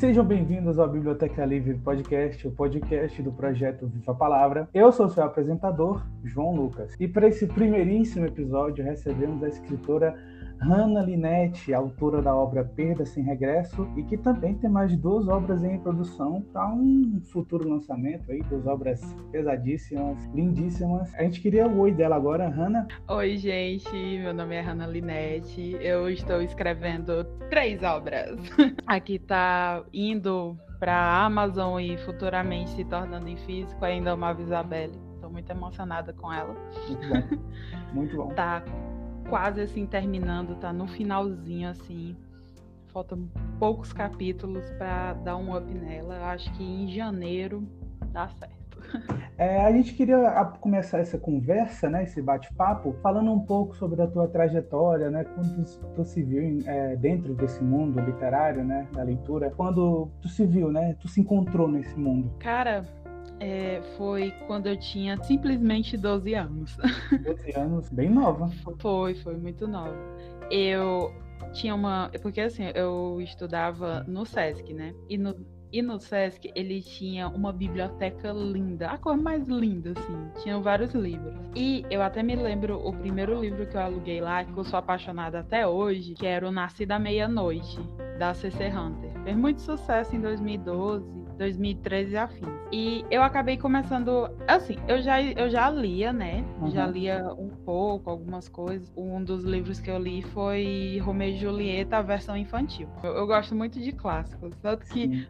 Sejam bem-vindos ao Biblioteca Livre Podcast, o podcast do projeto Viva a Palavra. Eu sou seu apresentador, João Lucas. E para esse primeiríssimo episódio, recebemos a escritora Hannah Linetti, autora da obra Perda Sem Regresso, e que também tem mais duas obras em produção para um futuro lançamento aí, duas obras pesadíssimas, lindíssimas. A gente queria o oi dela agora, Hannah. Oi, gente, meu nome é Hannah Linetti, eu estou escrevendo três obras. Aqui tá indo para a Amazon e futuramente se tornando em físico ainda uma Isabelle. Estou muito emocionada com ela. Muito bom. Muito bom. tá quase assim terminando, tá no finalzinho assim. Faltam poucos capítulos para dar um up nela. Eu acho que em janeiro dá certo. É, a gente queria começar essa conversa, né, esse bate-papo, falando um pouco sobre a tua trajetória, né, quando tu, se viu é, dentro desse mundo literário, né, da leitura, quando tu se viu, né, tu se encontrou nesse mundo. Cara, é, foi quando eu tinha simplesmente 12 anos. 12 anos, bem nova. Foi, foi muito nova. Eu tinha uma. Porque assim, eu estudava no SESC, né? E no, e no SESC ele tinha uma biblioteca linda, a cor mais linda, assim. Tinham vários livros. E eu até me lembro o primeiro livro que eu aluguei lá, que eu sou apaixonada até hoje, que era o Nascido à Meia-Noite, da CC Hunter. Fez muito sucesso em 2012 2013 e afins. E eu acabei começando, assim, eu já, eu já lia, né? Uhum. Já lia um pouco, algumas coisas. Um dos livros que eu li foi Romeu e Julieta, a versão infantil. Eu, eu gosto muito de clássicos, tanto que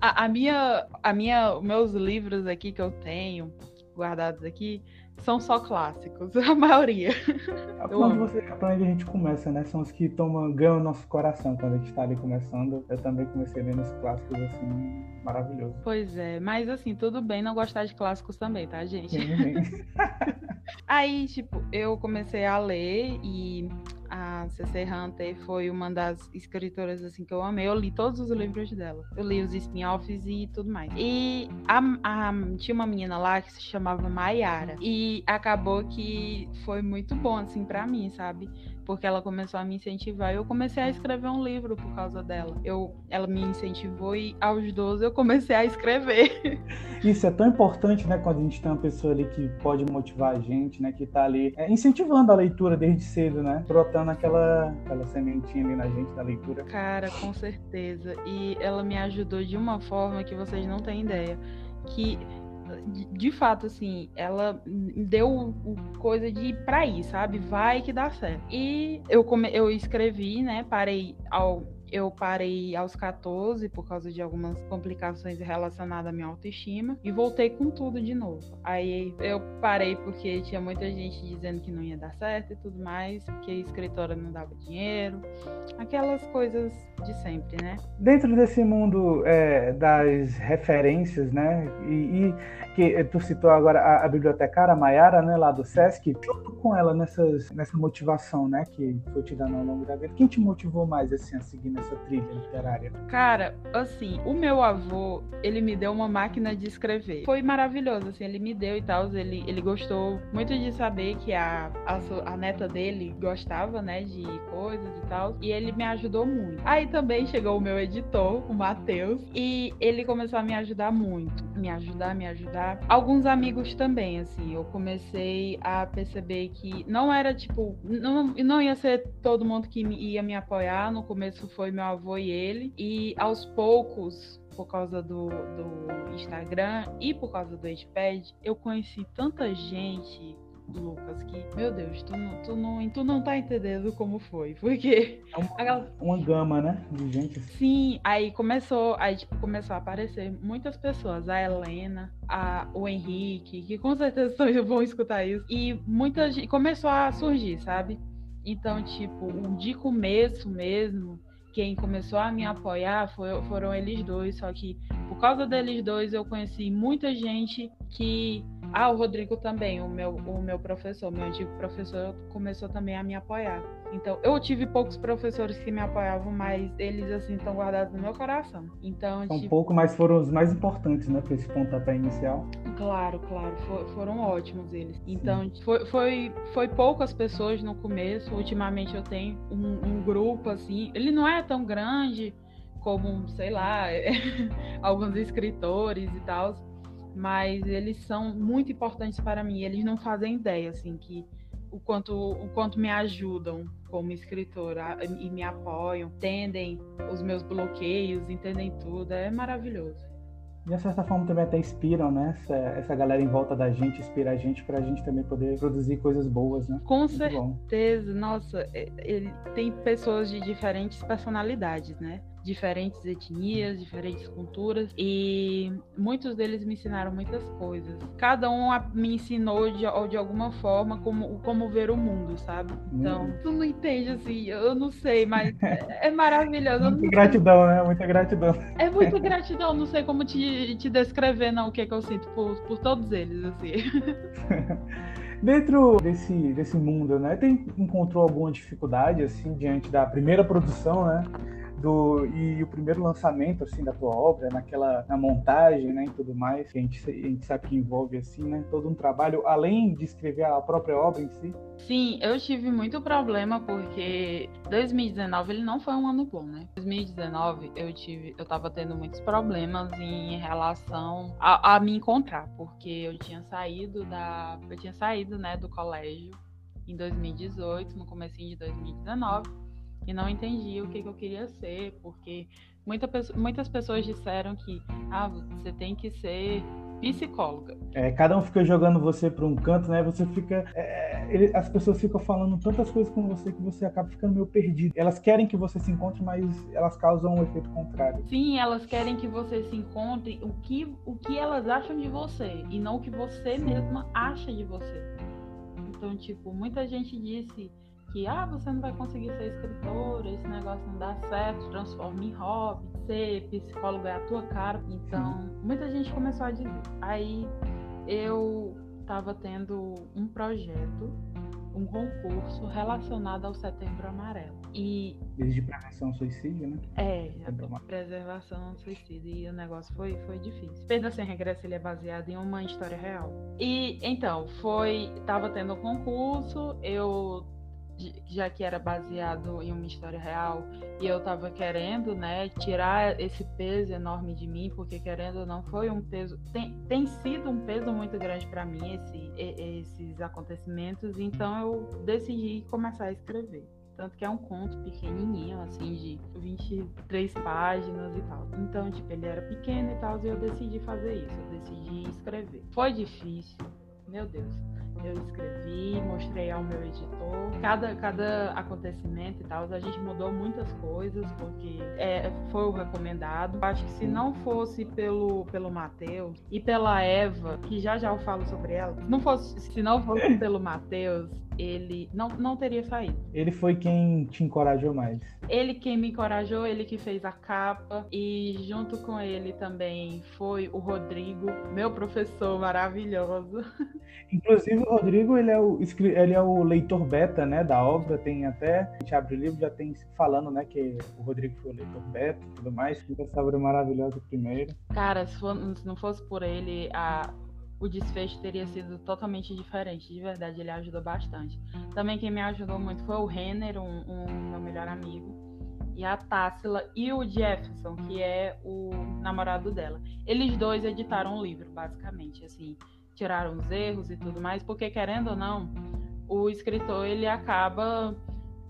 a, a, minha, a minha, meus livros aqui que eu tenho guardados aqui são só clássicos, a maioria. É quando, você, quando a gente começa, né? São os que tomam, ganham o nosso coração quando a gente está ali começando. Eu também comecei lendo os clássicos, assim, maravilhoso. Pois é, mas assim, tudo bem não gostar de clássicos também, tá, gente? Sim, Aí, tipo, eu comecei a ler e a C.C. Hunter foi uma das escritoras assim que eu amei. Eu li todos os livros dela. Eu li os spin-offs e tudo mais. E a, a, tinha uma menina lá que se chamava Mayara. E acabou que foi muito bom, assim, para mim, sabe? Porque ela começou a me incentivar. Eu comecei a escrever um livro por causa dela. Eu, ela me incentivou e aos 12 eu comecei a escrever. Isso é tão importante, né, quando a gente tem uma pessoa ali que pode motivar a gente, né, que tá ali é, incentivando a leitura desde cedo, né, brotando aquela, aquela sementinha ali na gente da leitura. Cara, com certeza. E ela me ajudou de uma forma que vocês não têm ideia. Que de, fato, assim, ela deu coisa de ir pra ir, sabe? Vai que dá certo. E eu, come, eu escrevi, né? Parei ao eu parei aos 14 por causa de algumas complicações relacionadas à minha autoestima e voltei com tudo de novo. Aí eu parei porque tinha muita gente dizendo que não ia dar certo e tudo mais, que a escritora não dava dinheiro, aquelas coisas de sempre, né? Dentro desse mundo é, das referências, né? E, e, que tu citou agora a, a bibliotecária Maiara, né, lá do Sesc, junto com ela nessas, nessa motivação, né, que foi te dando ao longo da vida. Quem te motivou mais assim a seguir nessa trilha literária? Cara, assim, o meu avô, ele me deu uma máquina de escrever. Foi maravilhoso, assim, ele me deu e tal, ele, ele gostou muito de saber que a, a, a neta dele gostava, né, de coisas e tal, e ele me ajudou muito. Aí também chegou o meu editor, o Matheus, e ele começou a me ajudar muito. Me ajudar, me ajudar. Alguns amigos também, assim, eu comecei a perceber que não era tipo, não, não ia ser todo mundo que ia me apoiar. No começo foi meu avô e ele, e aos poucos por causa do, do Instagram e por causa do Edpad, eu conheci tanta gente Lucas, que, meu Deus, tu não, tu não, tu não tá entendendo como foi. Porque. É uma, uma gama, né? De gente. Sim, aí começou, aí tipo, começou a aparecer muitas pessoas. A Helena, a, o Henrique, que com certeza vão escutar isso. E muita gente começou a surgir, sabe? Então, tipo, de começo mesmo, quem começou a me apoiar foi, foram eles dois, só que por causa deles dois eu conheci muita gente que ah, o Rodrigo também, o meu, o meu professor, meu antigo professor, começou também a me apoiar. Então, eu tive poucos professores que me apoiavam, mas eles, assim, estão guardados no meu coração. Então, São tipo... pouco, mas foram os mais importantes, né, para esse pontapé inicial. Claro, claro, for, foram ótimos eles. Então, foi, foi, foi poucas pessoas no começo. Ultimamente eu tenho um, um grupo, assim, ele não é tão grande, como, sei lá, alguns escritores e tal, mas eles são muito importantes para mim. Eles não fazem ideia, assim, que o quanto, o quanto me ajudam como escritora e me apoiam, entendem os meus bloqueios, entendem tudo. É maravilhoso. De certa forma também até inspiram, né? Essa, essa galera em volta da gente, inspira a gente para a gente também poder produzir coisas boas, né? Com Muito certeza. Bom. Nossa, ele tem pessoas de diferentes personalidades, né? Diferentes etnias, diferentes culturas e muitos deles me ensinaram muitas coisas. Cada um me ensinou de, de alguma forma como, como ver o mundo, sabe? Então, hum. tu não entende assim, eu não sei, mas é, é maravilhoso. Muita gratidão, né? Muita gratidão. É muita gratidão, não sei como te, te descrever não o que, é que eu sinto por, por todos eles, assim. Dentro desse, desse mundo, né, tem, encontrou alguma dificuldade, assim, diante da primeira produção, né? Do e o primeiro lançamento assim da tua obra naquela na montagem né e tudo mais que a gente, a gente sabe que envolve assim né todo um trabalho além de escrever a própria obra em si? Sim eu tive muito problema porque 2019 ele não foi um ano bom né? 2019 eu tive eu tava tendo muitos problemas em relação a, a me encontrar porque eu tinha saído da eu tinha saído né do colégio em 2018 no comecinho de 2019 e não entendia o que, que eu queria ser, porque muita, muitas pessoas disseram que ah, você tem que ser psicóloga. É, cada um fica jogando você para um canto, né? Você fica. É, ele, as pessoas ficam falando tantas coisas com você que você acaba ficando meio perdido. Elas querem que você se encontre, mas elas causam um efeito contrário. Sim, elas querem que você se encontre o que, o que elas acham de você e não o que você Sim. mesma acha de você. Então, tipo, muita gente disse que ah, você não vai conseguir ser escritora, esse negócio não dá certo, transforma em hobby, ser psicólogo é a tua cara. Então, muita gente começou a dizer. Aí eu estava tendo um projeto, um concurso relacionado ao Setembro Amarelo. E desde prevenção ao suicídio, né? É, a preservação ao suicídio e o negócio foi foi difícil. Perda sem regresso ele é baseado em uma história real. E então, foi tava tendo um concurso, eu já que era baseado em uma história real e eu estava querendo, né, tirar esse peso enorme de mim, porque querendo ou não foi um peso, tem, tem sido um peso muito grande para mim esse, esses acontecimentos, então eu decidi começar a escrever. Tanto que é um conto pequenininho, assim, de 23 páginas e tal. Então, tipo, ele era pequeno e tal, e eu decidi fazer isso. Eu decidi escrever. Foi difícil, meu Deus eu escrevi, mostrei ao meu editor. Cada, cada acontecimento e tal, a gente mudou muitas coisas, porque é, foi o recomendado. Acho que se não fosse pelo, pelo Matheus e pela Eva, que já já eu falo sobre ela, não fosse, se não fosse pelo Matheus, ele não, não teria saído. Ele foi quem te encorajou mais. Ele quem me encorajou, ele que fez a capa e junto com ele também foi o Rodrigo, meu professor maravilhoso. Inclusive o Rodrigo, ele é o, ele é o leitor beta, né, da obra, tem até, a gente abre o livro, já tem falando, né, que o Rodrigo foi o leitor beta e tudo mais, que essa obra maravilhosa primeiro. Cara, se não fosse por ele, a o desfecho teria sido totalmente diferente. De verdade, ele ajudou bastante. Também quem me ajudou muito foi o Renner, um, um meu melhor amigo, e a Tássila e o Jefferson, que é o namorado dela. Eles dois editaram o livro, basicamente, assim, tiraram os erros e tudo mais, porque querendo ou não, o escritor ele acaba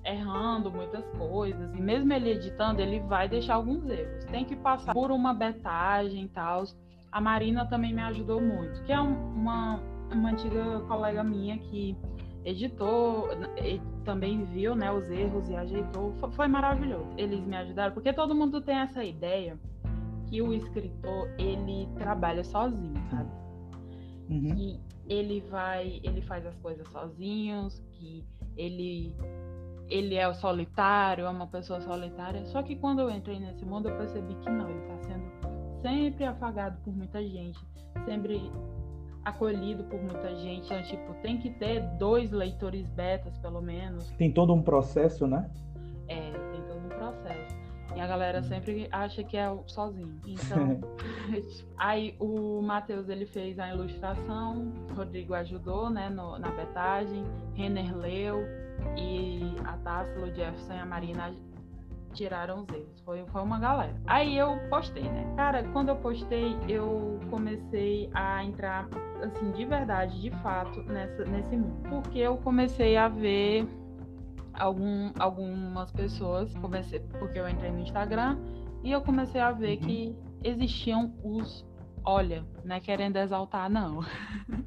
errando muitas coisas e mesmo ele editando ele vai deixar alguns erros tem que passar por uma betagem e tal a Marina também me ajudou muito, que é uma, uma antiga colega minha que editou, também viu né, os erros e ajeitou. Foi maravilhoso. Eles me ajudaram, porque todo mundo tem essa ideia que o escritor ele trabalha sozinho, sabe? Uhum. Que ele vai, ele faz as coisas sozinhos, que ele ele é o solitário, é uma pessoa solitária. Só que quando eu entrei nesse mundo eu percebi que não, ele está sendo sempre afagado por muita gente, sempre acolhido por muita gente. Então, tipo, tem que ter dois leitores betas, pelo menos. Tem todo um processo, né? É, E a galera sempre acha que é sozinho. Então, aí o Matheus ele fez a ilustração, Rodrigo ajudou, né, no, na betagem, Renner leu e a Tássilo, o Jefferson e a Marina tiraram os erros. Foi, foi uma galera. Aí eu postei, né? Cara, quando eu postei, eu comecei a entrar, assim, de verdade, de fato, nessa, nesse mundo. Porque eu comecei a ver algum, algumas pessoas, comecei, porque eu entrei no Instagram, e eu comecei a ver uhum. que existiam os olha, não é querendo exaltar, não.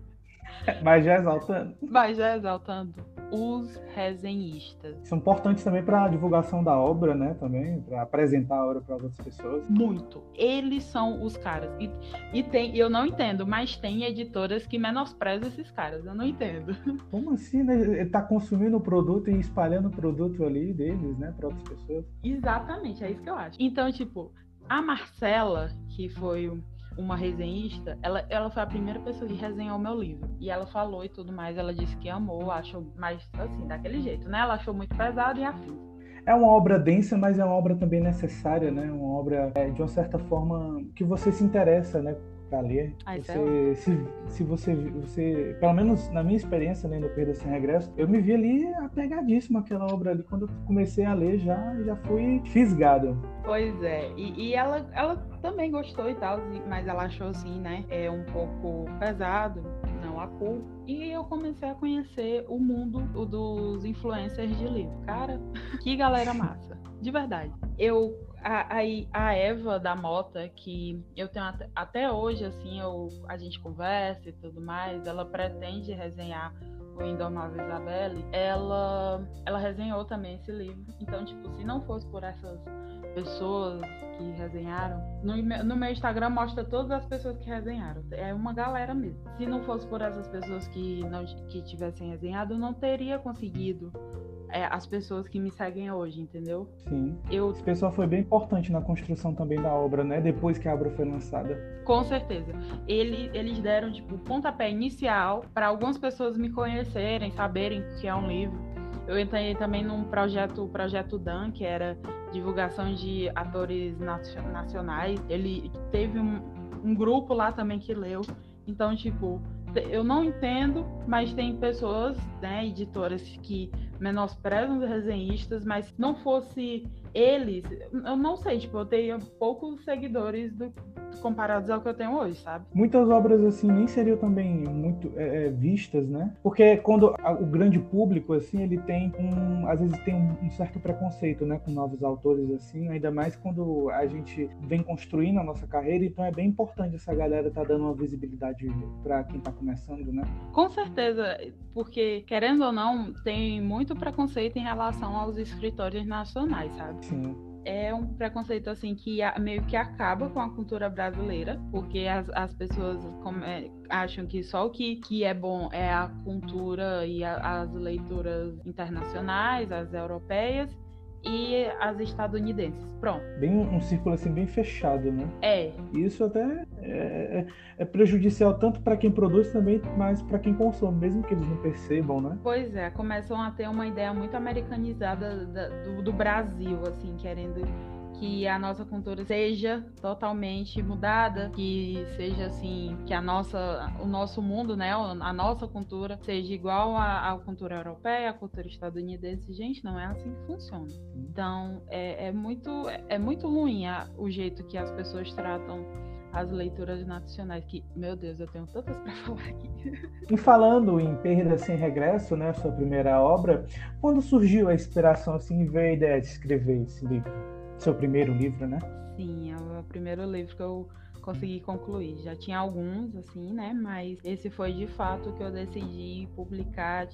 Mas já exaltando. Mas já exaltando os resenhistas. São importantes também para a divulgação da obra, né? Também, para apresentar a obra para outras pessoas. Muito. Eles são os caras. E, e tem, eu não entendo, mas tem editoras que menosprezam esses caras. Eu não entendo. Como assim, né? Ele tá consumindo o produto e espalhando o produto ali deles, né? Para outras pessoas. Exatamente, é isso que eu acho. Então, tipo, a Marcela, que foi uma resenhista, ela, ela foi a primeira pessoa que resenhou meu livro. E ela falou e tudo mais, ela disse que amou, achou, mas assim, daquele jeito, né? Ela achou muito pesado e afim. É uma obra densa, mas é uma obra também necessária, né? Uma obra, é, de uma certa forma, que você se interessa, né? Para ler. Você, se, se você, você, pelo menos na minha experiência lendo Perda Sem Regresso, eu me vi ali apegadíssimo àquela obra ali. Quando eu comecei a ler, já, já fui fisgado. Pois é, e, e ela, ela também gostou e tal, mas ela achou assim, né? É um pouco pesado, não a cor. E eu comecei a conhecer o mundo dos influencers de livro. Cara, que galera massa. De verdade. Eu a, a, Eva da Mota, que eu tenho até, até, hoje, assim, eu, a gente conversa e tudo mais, ela pretende resenhar o Indomável Isabelle, ela, ela resenhou também esse livro. Então, tipo, se não fosse por essas pessoas que resenharam, no, no meu Instagram mostra todas as pessoas que resenharam. É uma galera mesmo. Se não fosse por essas pessoas que não que tivessem resenhado, eu não teria conseguido é, as pessoas que me seguem hoje, entendeu? Sim. Eu... Esse pessoal foi bem importante na construção também da obra, né? Depois que a obra foi lançada. Com certeza. Ele, eles deram, tipo, o pontapé inicial para algumas pessoas me conhecerem, saberem que é um livro. Eu entrei também num projeto, o Projeto Dan, que era divulgação de atores nacionais. Ele teve um, um grupo lá também que leu. Então, tipo, eu não entendo, mas tem pessoas, né, editoras que menosprezam os resenhistas, mas se não fosse eles, eu não sei, tipo, eu teria poucos seguidores do, comparados ao que eu tenho hoje, sabe? Muitas obras assim nem seriam também muito é, é, vistas, né? Porque quando a, o grande público assim ele tem um, às vezes tem um, um, certo preconceito, né, com novos autores assim, ainda mais quando a gente vem construindo a nossa carreira, então é bem importante essa galera tá dando uma visibilidade para quem tá começando, né? Com certeza, porque querendo ou não tem muito preconceito em relação aos escritores nacionais, sabe? Sim. É um preconceito assim que meio que acaba com a cultura brasileira, porque as, as pessoas come, acham que só o que, que é bom é a cultura e a, as leituras internacionais, as europeias, e as estadunidenses. Pronto. Bem um círculo assim bem fechado, né? É. Isso até é, é, é prejudicial tanto para quem produz também, mas para quem consome, mesmo que eles não percebam, né? Pois é, começam a ter uma ideia muito americanizada do, do Brasil, assim, querendo que a nossa cultura seja totalmente mudada, que seja assim, que a nossa, o nosso mundo, né, a nossa cultura seja igual à, à cultura europeia, à cultura estadunidense. Gente, não é assim que funciona. Então, é, é muito, é muito ruim a, o jeito que as pessoas tratam as leituras nacionais, que, meu Deus, eu tenho tantas para falar aqui. E falando em Perda Sem Regresso, né, sua primeira obra, quando surgiu a inspiração, assim, e veio a ideia de escrever esse livro? Seu primeiro livro, né? Sim, é o primeiro livro que eu consegui concluir. Já tinha alguns, assim, né? Mas esse foi de fato que eu decidi publicar,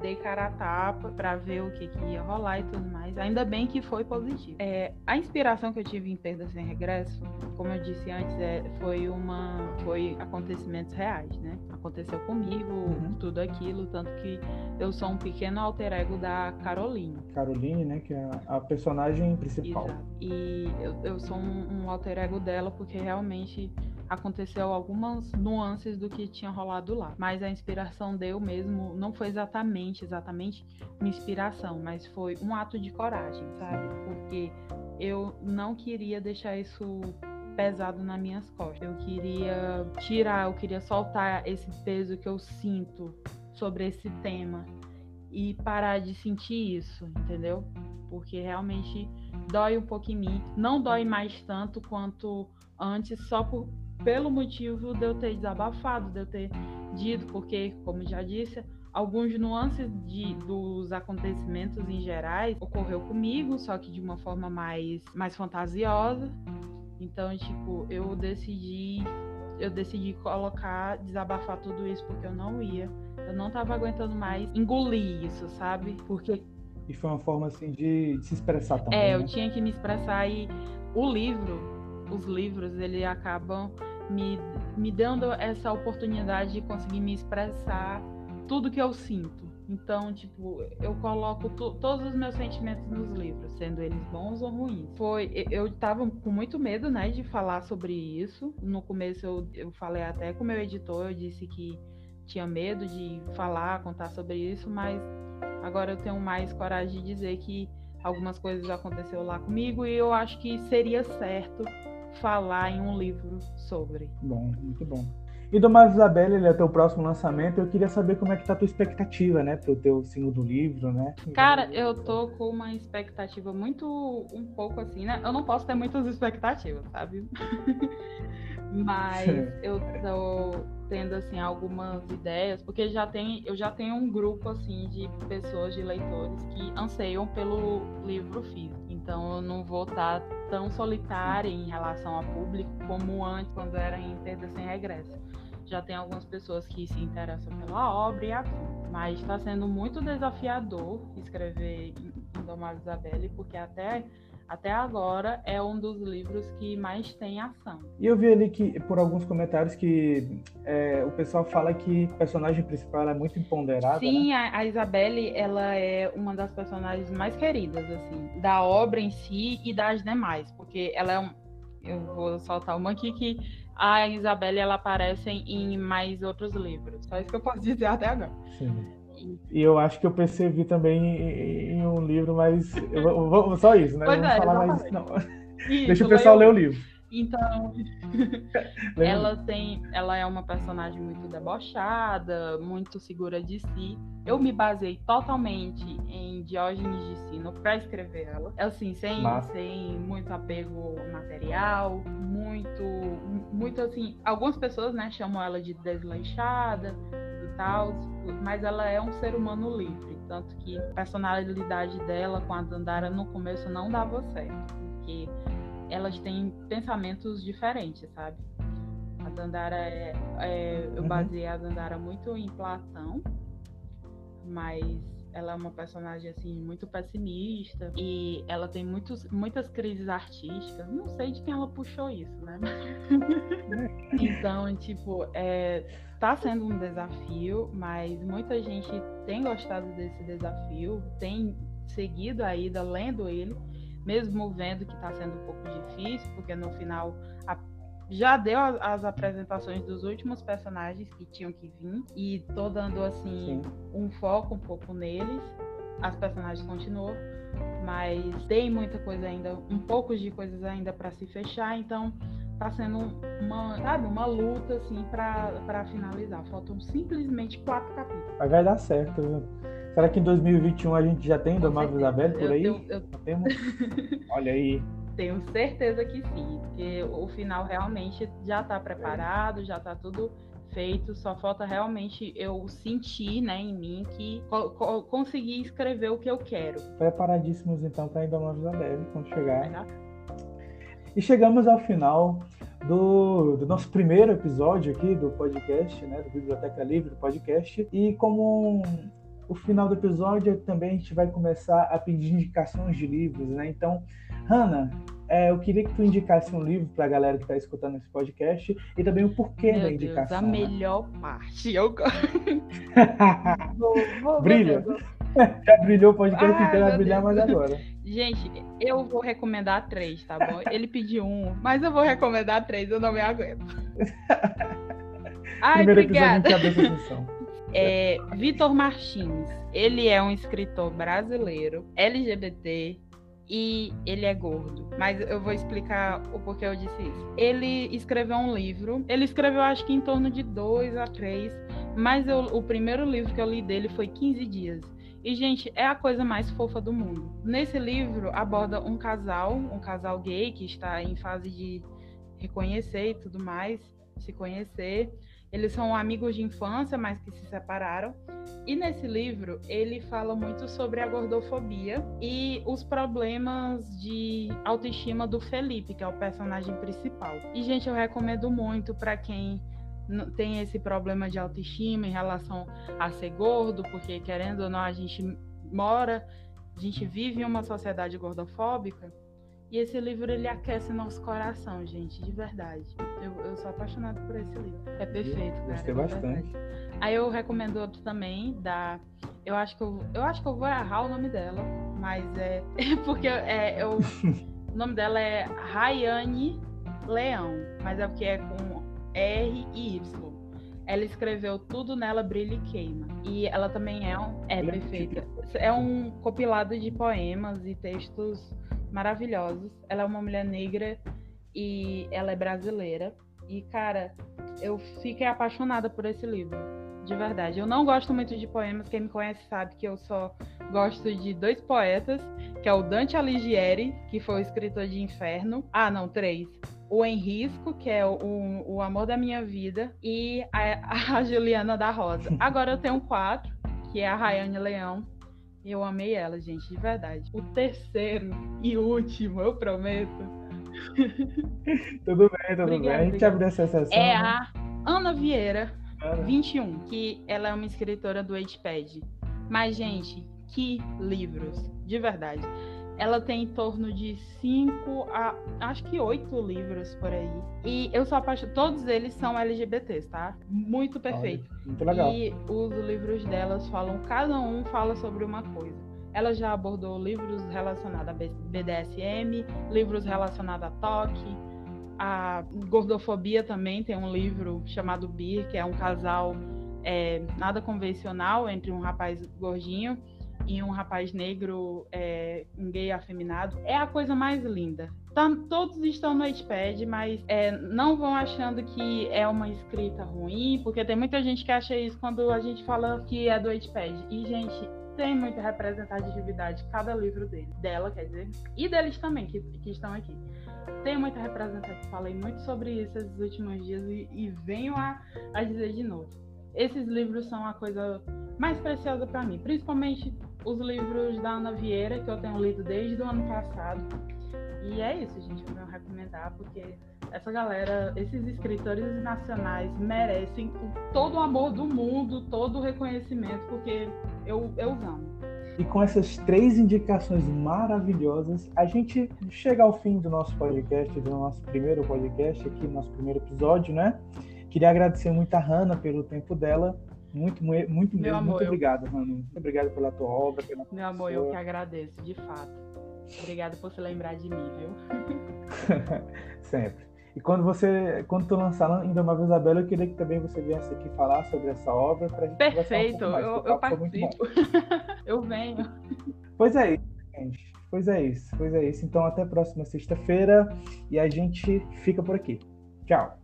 dei cara a tapa para ver o que, que, ia rolar e tudo mais. Ainda bem que foi positivo. É, a inspiração que eu tive em Perda Sem Regresso, como eu disse antes, é, foi uma foi acontecimentos reais, né? Aconteceu comigo, uhum. tudo aquilo, tanto que eu sou um pequeno alter ego da Caroline. Caroline, né? Que é a personagem principal. Exato. E eu, eu sou um, um alter ego dela porque realmente aconteceu algumas nuances do que tinha rolado lá. Mas a inspiração deu mesmo, não foi exatamente, exatamente uma inspiração, mas foi um ato de coragem, sabe? Porque eu não queria deixar isso pesado nas minhas costas. Eu queria tirar, eu queria soltar esse peso que eu sinto sobre esse tema e parar de sentir isso, entendeu? Porque realmente dói um pouco em mim. Não dói mais tanto quanto antes, só por, pelo motivo de eu ter desabafado, de eu ter dito, porque, como já disse, alguns nuances de, dos acontecimentos em gerais ocorreu comigo, só que de uma forma mais, mais fantasiosa. Então, tipo, eu decidi eu decidi colocar, desabafar tudo isso porque eu não ia. Eu não tava aguentando mais engolir isso, sabe? Porque e foi uma forma assim de, de se expressar também. É, né? eu tinha que me expressar e o livro, os livros, ele acabam me, me dando essa oportunidade de conseguir me expressar tudo que eu sinto. Então, tipo, eu coloco todos os meus sentimentos nos livros, sendo eles bons ou ruins. Foi, eu tava com muito medo, né, de falar sobre isso. No começo eu, eu falei até com o meu editor, eu disse que tinha medo de falar, contar sobre isso, mas agora eu tenho mais coragem de dizer que algumas coisas aconteceram lá comigo e eu acho que seria certo falar em um livro sobre. Bom, muito bom. E do Marcos Isabelle, ele é teu próximo lançamento. Eu queria saber como é que tá a tua expectativa, né? Pro teu segundo livro, né? Cara, eu tô com uma expectativa muito, um pouco assim, né? Eu não posso ter muitas expectativas, sabe? Mas eu tô tendo, assim, algumas ideias, porque já tem, eu já tenho um grupo, assim, de pessoas, de leitores que anseiam pelo livro físico. Então eu não vou estar tão solitária em relação ao público como antes, quando era em Perda Sem Regresso já tem algumas pessoas que se interessam pela obra e afim. Mas está sendo muito desafiador escrever Indomável Isabelle, porque até, até agora é um dos livros que mais tem ação. E eu vi ali que, por alguns comentários, que é, o pessoal fala que o personagem principal é muito empoderada. Sim, né? a, a Isabelle, ela é uma das personagens mais queridas, assim, da obra em si e das demais, porque ela é um. Eu vou soltar uma aqui que a Isabelle ela aparece em mais outros livros. Só isso que eu posso dizer até agora. Sim. E eu acho que eu percebi também em um livro, mas eu só isso, né? Pois não é, falar mais não. Isso, Deixa o pessoal ler o livro. Então, ela tem, ela é uma personagem muito debochada, muito segura de si. Eu me basei totalmente em Diógenes de Sino para escrever ela. Assim, sem, sem muito apego material, muito, muito assim. Algumas pessoas, né, chamam ela de desleixada e tal, mas ela é um ser humano livre, tanto que a personalidade dela com a Dandara no começo não dava certo, porque elas têm pensamentos diferentes, sabe? A Dandara é, é eu uhum. baseei a Dandara muito em Platão, mas ela é uma personagem assim muito pessimista e ela tem muitos, muitas crises artísticas. Não sei de quem ela puxou isso, né? então, tipo, é, tá sendo um desafio, mas muita gente tem gostado desse desafio, tem seguido a Ida lendo ele mesmo vendo que está sendo um pouco difícil, porque no final a, já deu as, apresentações dos últimos personagens que tinham que vir e tô dando assim Sim. um foco um pouco neles. As personagens continuam, mas tem muita coisa ainda, um pouco de coisas ainda para se fechar, então tá sendo uma, sabe, uma luta assim para finalizar. Faltam simplesmente quatro capítulos. Mas vai dar certo, viu? Será que em 2021 a gente já tem Domável Isabel por aí? Eu, eu... Temos? Olha aí. Tenho certeza que sim, porque o final realmente já está preparado, já está tudo feito, só falta realmente eu sentir, né, em mim que co co consegui escrever o que eu quero. Preparadíssimos então para Indomável Isabel quando chegar. E chegamos ao final do, do, nosso primeiro episódio aqui do podcast, né, do Biblioteca Livre Podcast. E como o final do episódio também a gente vai começar a pedir indicações de livros, né? Então, Hanna, é, eu queria que tu indicasse um livro para a galera que está escutando esse podcast e também o porquê Meu da indicação. Deus, a né? melhor parte. Eu... vou, vou, Brilha. Já brilhou o podcast inteiro, vai brilhar mais agora. Gente, eu vou recomendar três, tá bom? Ele pediu um, mas eu vou recomendar três, eu não me aguento. Ai, Primeiro obrigada. episódio é Vitor Martins. Ele é um escritor brasileiro, LGBT, e ele é gordo. Mas eu vou explicar o porquê eu disse isso. Ele escreveu um livro. Ele escreveu, acho que em torno de dois a três. Mas eu, o primeiro livro que eu li dele foi 15 dias. E, gente, é a coisa mais fofa do mundo. Nesse livro aborda um casal, um casal gay que está em fase de reconhecer e tudo mais, se conhecer. Eles são amigos de infância, mas que se separaram. E nesse livro, ele fala muito sobre a gordofobia e os problemas de autoestima do Felipe, que é o personagem principal. E, gente, eu recomendo muito para quem tem esse problema de autoestima em relação a ser gordo, porque querendo ou não, a gente mora, a gente vive em uma sociedade gordofóbica. E esse livro ele aquece nosso coração, gente, de verdade. Eu, eu sou apaixonada por esse livro. É perfeito, cara. Gostei bastante. Aí eu recomendo outro também da eu acho que eu, eu acho que eu vou errar o nome dela, mas é porque é eu, o nome dela é Rayane Leão, mas é porque é com R e Y. Ela escreveu Tudo Nela Brilha e Queima. E ela também é um. É perfeita. É um compilado de poemas e textos maravilhosos. Ela é uma mulher negra e ela é brasileira. E, cara, eu fiquei apaixonada por esse livro. De verdade. Eu não gosto muito de poemas. Quem me conhece sabe que eu só gosto de dois poetas, que é o Dante Alighieri, que foi o escritor de Inferno. Ah, não, três. O Henrisco, que é o, o amor da minha vida, e a, a Juliana da Rosa. Agora eu tenho quatro, que é a Rayane Leão, eu amei ela, gente, de verdade. O terceiro e último, eu prometo. tudo bem, tudo obrigada, bem. A gente abre essa sessão. É né? a Ana Vieira, Ana. 21, que ela é uma escritora do Wattpad. Mas, gente, que livros, de verdade. Ela tem em torno de cinco a acho que oito livros por aí. E eu sou apaixonada. Todos eles são LGBTs, tá? Muito perfeito. Olha, muito legal. E os livros delas falam, cada um fala sobre uma coisa. Ela já abordou livros relacionados a BDSM, livros relacionados a toque, a gordofobia também tem um livro chamado Bir, que é um casal é, nada convencional entre um rapaz gordinho e um rapaz negro, é, um gay afeminado, é a coisa mais linda. Tá, todos estão no Wattpad, mas é, não vão achando que é uma escrita ruim, porque tem muita gente que acha isso quando a gente fala que é do Wattpad. E, gente, tem muita representatividade cada livro dele, dela, quer dizer, e deles também, que, que estão aqui. Tem muita representatividade, falei muito sobre isso esses últimos dias e, e venho a, a dizer de novo. Esses livros são a coisa mais preciosa para mim, principalmente os livros da Ana Vieira, que eu tenho lido desde o ano passado. E é isso, gente, eu vou recomendar, porque essa galera, esses escritores nacionais merecem todo o amor do mundo, todo o reconhecimento, porque eu, eu os amo. E com essas três indicações maravilhosas, a gente chega ao fim do nosso podcast, do nosso primeiro podcast aqui, nosso primeiro episódio, né? Queria agradecer muito a Hanna pelo tempo dela muito, muito, muito mesmo. Amor, muito eu... obrigado, Manu. Muito obrigado pela tua obra. Pela Meu amor, eu que agradeço, de fato. Obrigada por se lembrar de mim, viu? Sempre. E quando você, quando tu lançar ainda uma vez Isabela, eu queria que também você viesse aqui falar sobre essa obra pra gente Perfeito, um mais, eu, eu participo. eu venho. Pois é isso, gente. Pois é isso, pois é isso. Então até a próxima sexta-feira e a gente fica por aqui. Tchau.